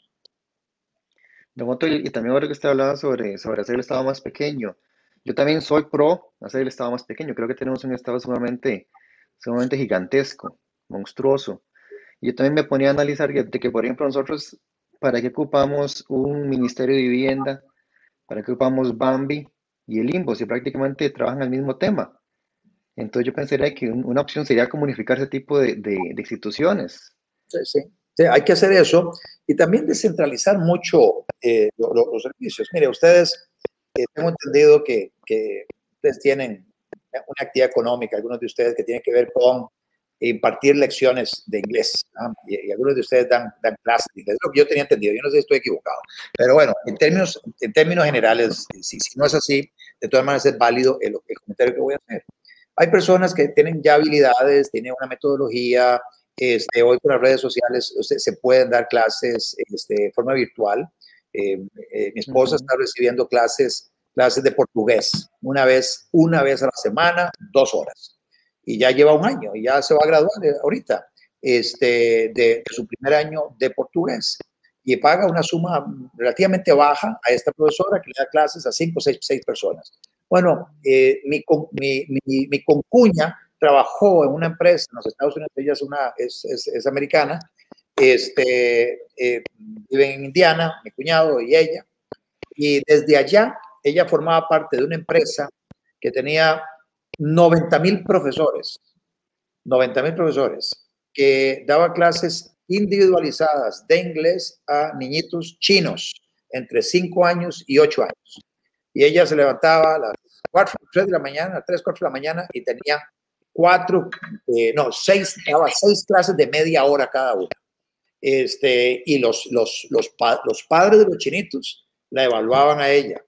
y también ahora que usted hablaba sobre, sobre hacer el Estado más pequeño, yo también soy pro hacer el Estado más pequeño. Creo que tenemos un Estado sumamente, sumamente gigantesco, monstruoso. Yo también me ponía a analizar de que, por ejemplo, nosotros, ¿para qué ocupamos un Ministerio de Vivienda? ¿Para qué ocupamos Bambi y el IMBO si prácticamente trabajan al mismo tema? Entonces yo pensaría que una opción sería como unificar ese tipo de, de, instituciones. Sí, sí, sí, hay que hacer eso y también descentralizar mucho eh, los, los servicios. Mire, ustedes eh, tengo entendido que, que, ustedes tienen una actividad económica, algunos de ustedes que tienen que ver con impartir lecciones de inglés. Y, algunos de ustedes dan, dan clases de inglés. Es lo que yo tenía entendido. Yo no sé si estoy equivocado. Pero bueno, en términos, en términos generales, si, si no es así, de todas maneras es válido el, el, comentario que voy a hacer. Hay personas que tienen ya habilidades, tienen una metodología. Este, hoy con las redes sociales se pueden dar clases este, de forma virtual. Eh, eh, mi esposa está recibiendo clases, clases de portugués, una vez, una vez a la semana, dos horas. Y ya lleva un año ya se va a graduar ahorita este, de, su primer año de portugués. Y paga una suma relativamente baja a esta profesora que le da clases a cinco o seis, seis, personas. Bueno, eh, mi, mi, mi, mi, concuña trabajó en una empresa en los Estados Unidos, ella es, una, es, es, americana, este, eh, viven en Indiana, mi cuñado y ella, y desde allá ella formaba parte de una empresa que tenía 90 mil profesores, 90 mil profesores, que daba clases individualizadas de inglés a niñitos chinos entre 5 años y 8 años. Y ella se levantaba a las 4, 3 de la mañana, 3, 4 de la mañana y tenía cuatro, eh, no, seis, daba seis clases de media hora cada una este, y los, los, los, los padres de los chinitos la evaluaban a ella.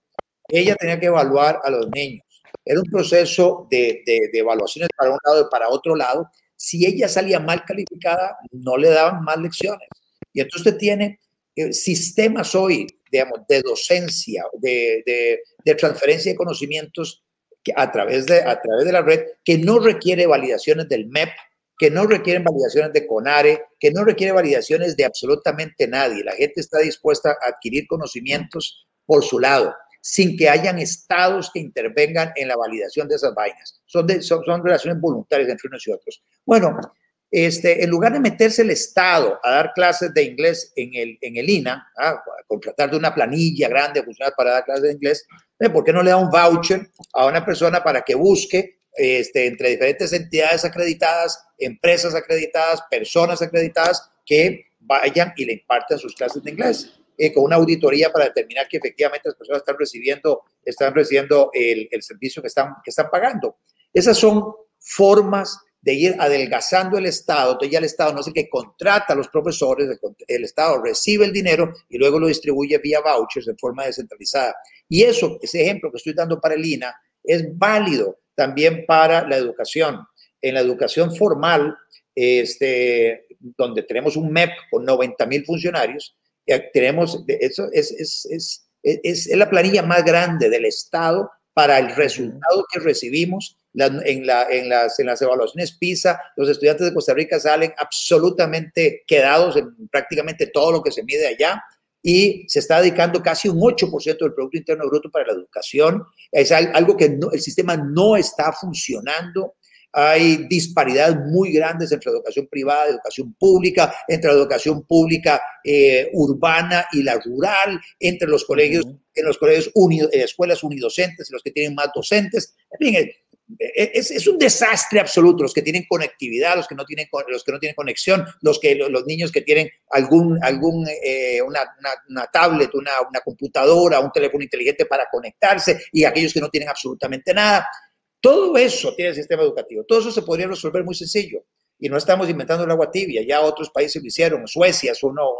Ella tenía que evaluar a los niños. Era un proceso de, de, evaluaciones para un lado y para otro lado. Si ella salía mal calificada, no le daban más lecciones. Y entonces usted tiene eh, sistemas hoy, digamos, de docencia, de, de, transferencia de conocimientos a, través de, a través de la red que no requiere validaciones del MEP, que no requieren validaciones de CONARE, que no requiere validaciones de absolutamente nadie. La gente está dispuesta a adquirir conocimientos por su lado, sin que hayan estados que intervengan en la validación de esas vainas. Son, relaciones voluntarias entre unos y otros. Bueno, este, en lugar de meterse el Estado a dar clases de inglés en el, en el INA, ¿ah? contratar de una planilla grande para dar clases de inglés, ¿eh? ¿por qué no le da un voucher a una persona para que busque este, entre diferentes entidades acreditadas, empresas acreditadas, personas acreditadas que vayan y le impartan sus clases de inglés. Eh, con una auditoría para determinar que efectivamente las personas están recibiendo, están recibiendo el, el servicio que están, que están pagando. Esas son formas de ir adelgazando el Estado. Entonces ya el Estado no es el que contrata a los profesores, el, el, Estado recibe el dinero y luego lo distribuye vía vouchers de forma descentralizada. Y eso, ese ejemplo que estoy dando para el INA, es válido también para la educación. En la educación formal, este, donde tenemos un MEP con 90 mil funcionarios, tenemos, eso es, es, es, es, la planilla más grande del Estado para el resultado que recibimos en, la, en, las, en las evaluaciones PISA, los estudiantes de Costa Rica salen absolutamente quedados en prácticamente todo lo que se mide allá y se está dedicando casi un 8% del Producto Interno Bruto para la educación. Es algo que el sistema no está funcionando. Hay disparidades muy grandes entre educación privada y educación pública, entre la educación pública eh, urbana y la rural, entre los colegios, en los colegios eh, escuelas unidocentes, los que tienen más docentes. En fin, es, es, un desastre absoluto. Los que tienen conectividad, los que no tienen, los que no tienen conexión, los, que, los niños que tienen algún, algún, eh, una, una, tablet, una, una computadora, un teléfono inteligente para conectarse y aquellos que no tienen absolutamente nada. Todo eso tiene el sistema educativo. Todo eso se podría resolver muy sencillo. Y no estamos inventando el agua tibia, ya otros países lo hicieron, Suecia es uno,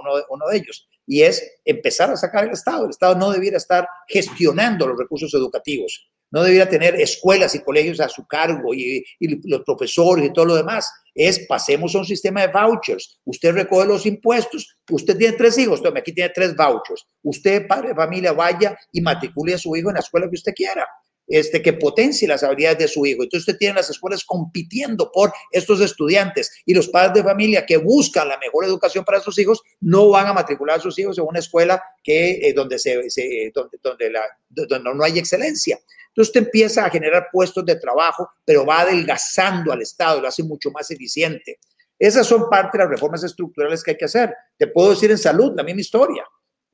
de ellos, y es empezar a sacar el Estado. El Estado no debiera estar gestionando los recursos educativos no debiera tener escuelas y colegios a su cargo y, los profesores y todo lo demás. Es pasemos a un sistema de vouchers. Usted recoge los impuestos, usted tiene tres hijos, tome, aquí tiene tres vouchers. Usted, padre de familia, vaya y matricule a su hijo en la escuela que usted quiera. Este, que potencie las habilidades de su hijo. Entonces usted tiene las escuelas compitiendo por estos estudiantes y los padres de familia que buscan la mejor educación para sus hijos no van a matricular a sus hijos en una escuela que, eh, donde, se, donde, donde, la, donde no hay excelencia. Entonces usted empieza a generar puestos de trabajo, pero va adelgazando al Estado, lo hace mucho más eficiente. Esas son parte de las reformas estructurales que hay que hacer. Te puedo decir en salud, la misma historia.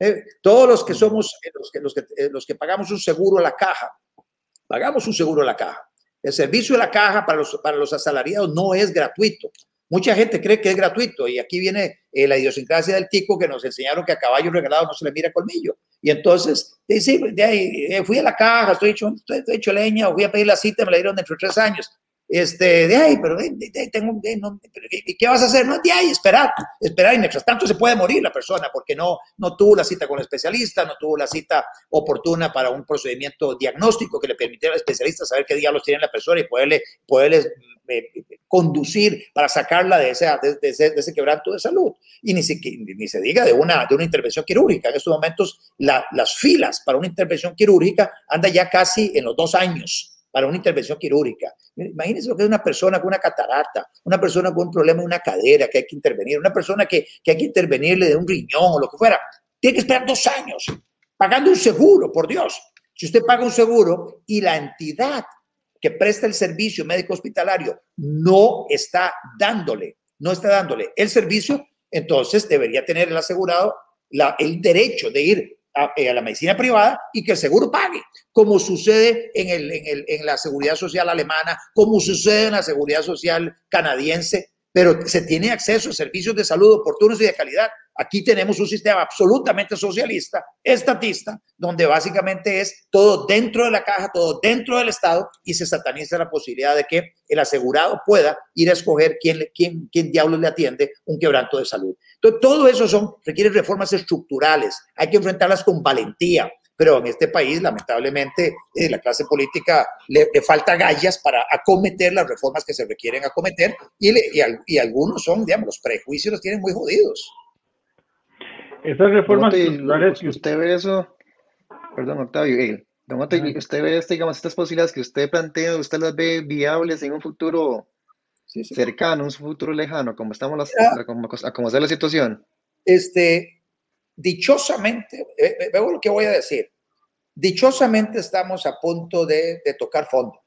Eh, todos los que somos, eh, los, que, los, que, eh, los que pagamos un seguro a la caja, pagamos un seguro a la caja. El servicio de la caja para los, para los asalariados no es gratuito. Mucha gente cree que es gratuito y aquí viene la idiosincrasia del tico que nos enseñaron que a caballo regalado no se le mira colmillo. Y entonces, de eh, fui a la caja, estoy hecho, estoy, hecho leña, fui a pedir la cita, me la dieron dentro de tres años. Este, de ahí, pero tengo, ¿y qué vas a hacer? No, de ahí, esperar, esperar, y mientras tanto se puede morir la persona porque no, no tuvo la cita con el especialista, no tuvo la cita oportuna para un procedimiento diagnóstico que le permitiera al especialista saber qué diablos tiene la persona y poderle, poderle conducir para sacarla de ese, de, ese, ese, quebranto de salud. Y ni se, ni se diga de una, de una intervención quirúrgica. En estos momentos las filas para una intervención quirúrgica andan ya casi en los dos años para una intervención quirúrgica. Imagínense lo que es una persona con una catarata, una persona con un problema en una cadera que hay que intervenir, una persona que, que hay que intervenirle de un riñón o lo que fuera. Tiene que esperar dos años pagando un seguro, por Dios. Si usted paga un seguro y la entidad que presta el servicio médico hospitalario no está dándole, no está dándole el servicio, entonces debería tener el asegurado la, el derecho de ir eh, a, la medicina privada y que el seguro pague, como sucede en, el, en, el, en la seguridad social alemana, como sucede en la seguridad social canadiense, pero se tiene acceso a servicios de salud oportunos y de calidad. Aquí tenemos un sistema absolutamente socialista, estatista, donde básicamente es todo dentro de la caja, todo dentro del Estado y se sataniza la posibilidad de que el asegurado pueda ir a escoger quién, quién, quién diablos le atiende un quebranto de salud. Entonces, todo eso son, requiere reformas estructurales, hay que enfrentarlas con valentía, pero en este país, lamentablemente, eh, la clase política le, falta gallas para acometer las reformas que se requieren acometer y, y, y algunos son, digamos, los prejuicios los tienen muy jodidos. Esas reformas estructurales. usted ve eso, perdón, Octavio, usted ve este, digamos, estas posibilidades que usted plantea, usted las ve viables en un futuro cercano, un futuro lejano, como estamos las, como, como está la situación. Este, dichosamente, veo lo que voy a decir. Dichosamente estamos a punto de, de tocar fondo.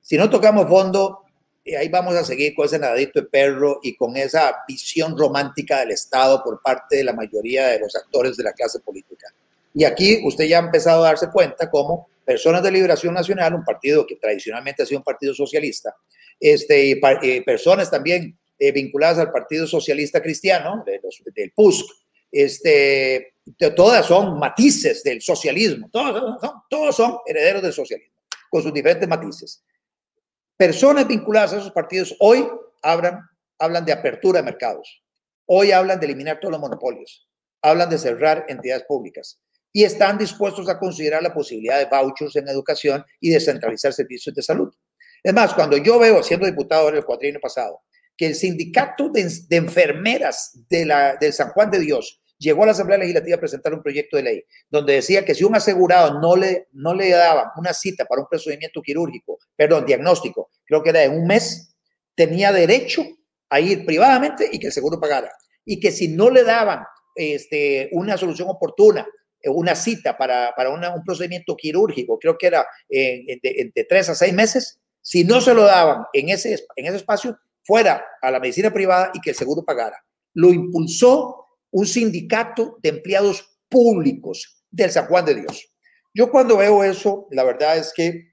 Si no tocamos fondo, y ahí vamos a seguir con ese nadadito de perro y con esa visión romántica del Estado por parte de la mayoría de los actores de la clase política. Y aquí usted ya ha empezado a darse cuenta cómo Personas de Liberación Nacional, un partido que tradicionalmente ha sido un partido socialista, este, personas también eh, vinculadas al Partido Socialista Cristiano, de del PUSC, este, todas son matices del socialismo, todos, todos son herederos del socialismo, con sus diferentes matices. Personas vinculadas a esos partidos hoy hablan, hablan de apertura de mercados, hoy hablan de eliminar todos los monopolios, hablan de cerrar entidades públicas y están dispuestos a considerar la posibilidad de vouchers en educación y descentralizar servicios de salud. Es más, cuando yo veo, siendo diputado en el cuatrienio pasado, que el sindicato de, enfermeras de la, de San Juan de Dios llegó a la Asamblea Legislativa a presentar un proyecto de ley donde decía que si un asegurado no le, no le daban una cita para un procedimiento quirúrgico, perdón, diagnóstico, creo que era en un mes, tenía derecho a ir privadamente y que el seguro pagara. Y que si no le daban este, una solución oportuna, eh, una cita para, para un procedimiento quirúrgico, creo que era eh, de, tres a seis meses, si no se lo daban en ese, en ese espacio, fuera a la medicina privada y que el seguro pagara. Lo impulsó un sindicato de empleados públicos del San Juan de Dios. Yo cuando veo eso, la verdad es que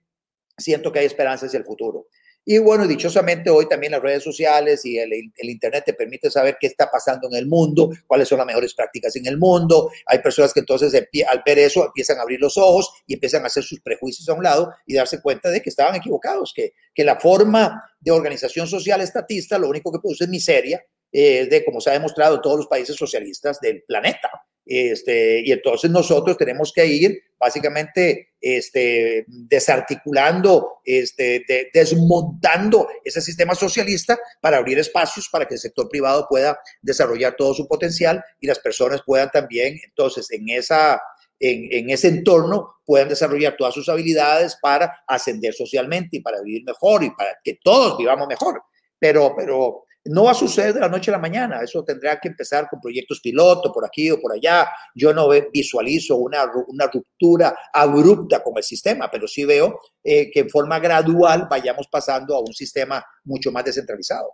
siento que hay esperanza hacia el futuro. Y bueno, dichosamente hoy también las redes sociales y el, Internet te permite saber qué está pasando en el mundo, cuáles son las mejores prácticas en el mundo. Hay personas que entonces al ver eso empiezan a abrir los ojos y empiezan a hacer sus prejuicios a un lado y darse cuenta de que estaban equivocados, que, que la forma de organización social estatista lo único que produce es miseria, eh, de como se ha demostrado todos los países socialistas del planeta. Este, y entonces nosotros tenemos que ir básicamente este, desarticulando, este, desmontando ese sistema socialista para abrir espacios para que el sector privado pueda desarrollar todo su potencial y las personas puedan también, entonces, en, esa, en, en ese entorno, puedan desarrollar todas sus habilidades para ascender socialmente y para vivir mejor y para que todos vivamos mejor. Pero, pero no va a suceder de la noche a la mañana, eso tendrá que empezar con proyectos piloto por aquí o por allá. Yo no visualizo una, una ruptura abrupta con el sistema, pero sí veo eh, que en forma gradual vayamos pasando a un sistema mucho más descentralizado.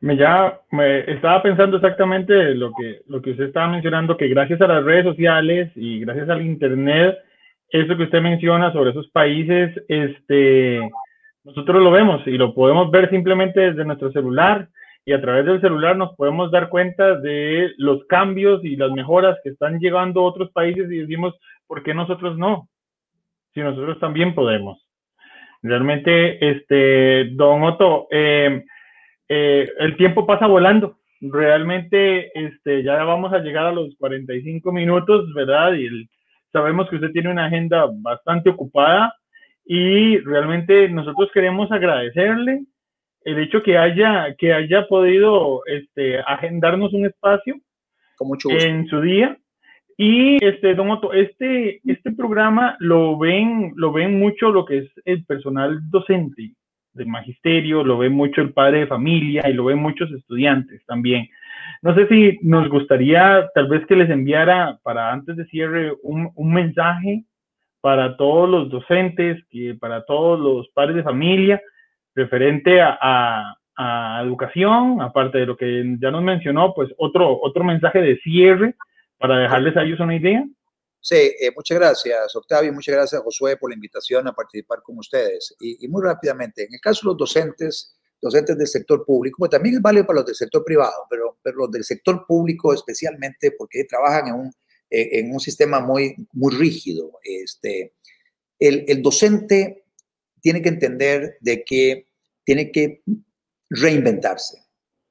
Me ya me estaba pensando exactamente lo que, lo que usted estaba mencionando, que gracias a las redes sociales y gracias al Internet, eso que usted menciona sobre esos países, este, nosotros lo vemos y lo podemos ver simplemente desde nuestro celular y a través del celular nos podemos dar cuenta de los cambios y las mejoras que están llegando a otros países y decimos, ¿por qué nosotros no? Si nosotros también podemos. Realmente, este, don Otto, em, eh, el tiempo pasa volando. Realmente, este, ya vamos a llegar a los 45 minutos, ¿verdad? Y sabemos que usted tiene una agenda bastante ocupada y realmente nosotros queremos agradecerle el hecho que haya, que haya podido este, agendarnos un espacio en su día. Y este, don Otto, este, este programa lo ven, lo ven mucho lo que es el personal docente del magisterio, lo ven mucho el padre de familia y lo ven muchos estudiantes también. No sé si nos gustaría tal vez que les enviara para antes de cierre un, un mensaje para todos los docentes, y para todos los padres de familia, referente a, educación, aparte de lo que ya nos mencionó, pues otro, otro mensaje de cierre para dejarles a ellos una idea. Sí, eh, muchas gracias, Octavio, muchas gracias, Josué, por la invitación a participar con ustedes. Y, muy rápidamente, en el caso de los docentes, docentes del sector público, pues también es válido para los del sector privado, pero, pero los del sector público especialmente porque trabajan en un en un sistema muy, muy rígido. Este, el, el, docente tiene que entender de que tiene que reinventarse,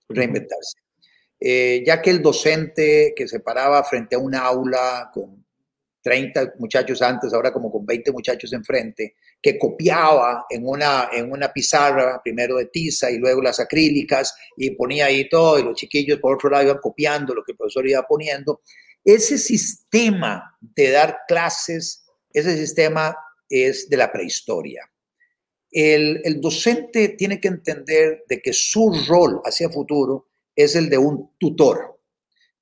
reinventarse. Eh, ya que el docente que se paraba frente a un aula con 30 muchachos antes, ahora como con 20 muchachos enfrente, que copiaba en una, en una pizarra, primero de tiza y luego las acrílicas, y ponía ahí todo, y los chiquillos por otro lado iban copiando lo que el profesor iba poniendo. Ese sistema de dar clases, ese sistema es de la prehistoria. El, docente tiene que entender de que su rol hacia futuro es el de un tutor,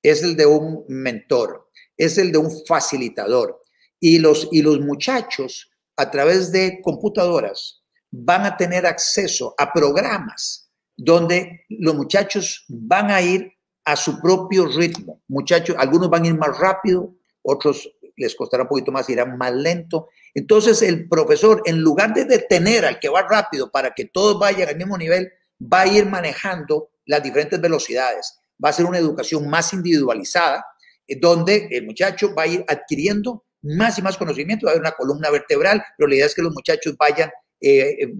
es el de un mentor, es el de un facilitador. Y los, y los muchachos, a través de computadoras, van a tener acceso a programas donde los muchachos van a ir a su propio ritmo. Muchachos, algunos van a ir más rápido, otros les costará un poquito más, irán más lento. Entonces el profesor, en lugar de detener al que va rápido para que todos vayan al mismo nivel, va a ir manejando las diferentes velocidades. Va a ser una educación más individualizada, eh, donde el muchacho va a ir adquiriendo más y más conocimiento, va a haber una columna vertebral, pero la idea es que los muchachos vayan eh, eh,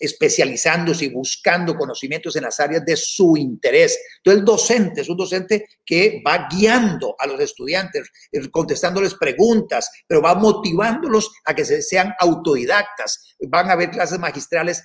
especializándose y buscando conocimientos en las áreas de su interés. Entonces, el docente es un docente que va guiando a los estudiantes, eh, contestándoles preguntas, pero va motivándolos a que sean autodidactas. Van a haber clases magistrales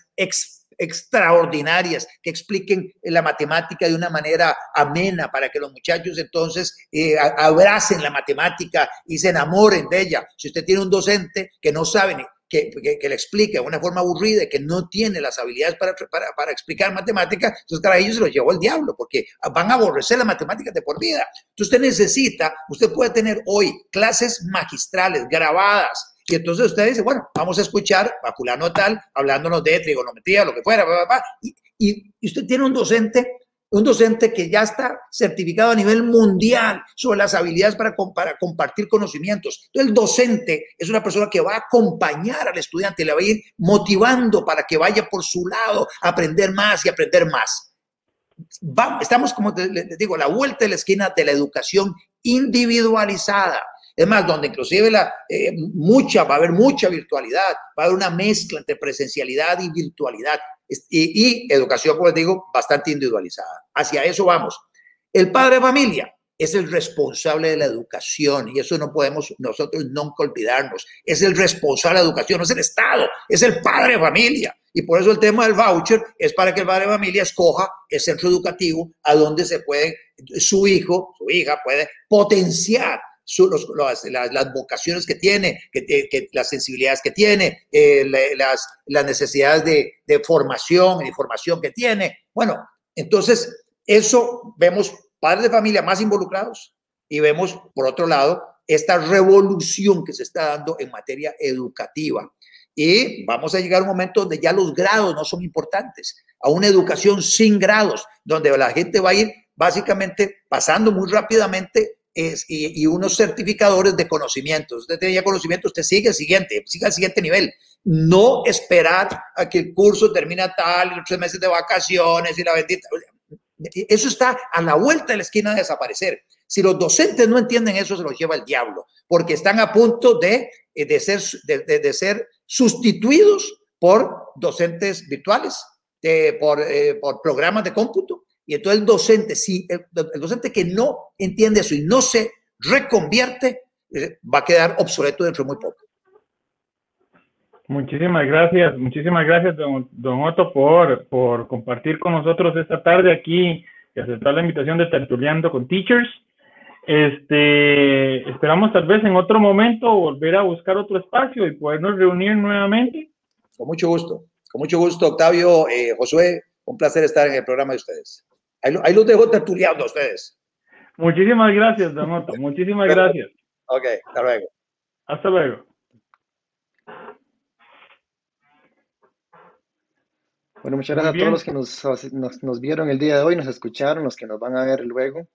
extraordinarias que expliquen la matemática de una manera amena para que los muchachos entonces eh, abracen la matemática y se enamoren de ella. Si usted tiene un docente que no sabe ni que, le explique de una forma aburrida que no tiene las habilidades para, para, explicar matemáticas, entonces para ellos se los llevó el diablo, porque van a aborrecer la matemática de por vida. Entonces usted necesita, usted puede tener hoy clases magistrales grabadas, y entonces usted dice, bueno, vamos a escuchar a fulano tal hablándonos de trigonometría, lo que fuera, y, y usted tiene un docente un docente que ya está certificado a nivel mundial sobre las habilidades para, compartir conocimientos. Entonces, el docente es una persona que va a acompañar al estudiante, le va a ir motivando para que vaya por su lado a aprender más y aprender más. estamos, como les digo, a la vuelta de la esquina de la educación individualizada. Es más, donde inclusive la, eh, mucha, va a haber mucha virtualidad, va a haber una mezcla entre presencialidad y virtualidad y, educación, como les digo, bastante individualizada. Hacia eso vamos. El padre de familia es el responsable de la educación y eso no podemos nosotros nunca olvidarnos. Es el responsable de la educación, no es el Estado, es el padre de familia. Y por eso el tema del voucher es para que el padre de familia escoja el centro educativo a donde se puede, su hijo, su hija puede potenciar las, vocaciones que tiene, que, las sensibilidades que tiene, eh, las, las, necesidades de, de formación y formación que tiene. Bueno, entonces eso vemos padres de familia más involucrados y vemos, por otro lado, esta revolución que se está dando en materia educativa. Y vamos a llegar a un momento donde ya los grados no son importantes, a una educación sin grados, donde la gente va a ir básicamente pasando muy rápidamente y, unos certificadores de conocimientos. Usted tenía conocimiento, usted sigue el siguiente, sigue al siguiente nivel. No esperar a que el curso termine tal, los tres meses de vacaciones y la bendita. Eso está a la vuelta de la esquina de desaparecer. Si los docentes no entienden eso, se los lleva el diablo, porque están a punto de, eh, de, ser, de, ser sustituidos por docentes virtuales, por, eh, por programas de cómputo, y entonces el docente, si el, docente que no entiende eso y no se reconvierte, eh, va a quedar obsoleto dentro de muy poco. Muchísimas gracias, muchísimas gracias, don, don Otto, por, por compartir con nosotros esta tarde aquí y aceptar la invitación de Tertuliando con Teachers. Este, esperamos tal vez en otro momento volver a buscar otro espacio y podernos reunir nuevamente. Con mucho gusto, con mucho gusto, Octavio, eh, Josué, un placer estar en el programa de ustedes. Ahí, ahí los dejo tertuliando a ustedes. Muchísimas gracias, Don Otto. Muchísimas gracias. Ok, hasta luego. Hasta luego. Bueno, muchas gracias a todos los que nos, nos, vieron el día de hoy, nos escucharon, los que nos van a ver luego.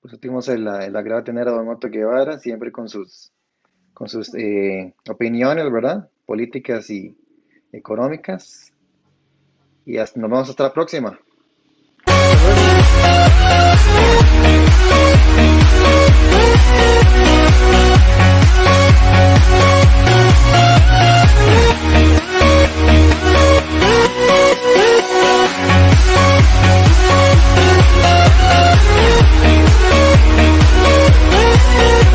Pues tuvimos el, el agrado de tener a Don Otto Guevara, siempre con sus, con sus eh, opiniones, ¿verdad? Políticas y económicas. Y hasta, nos vemos hasta la próxima.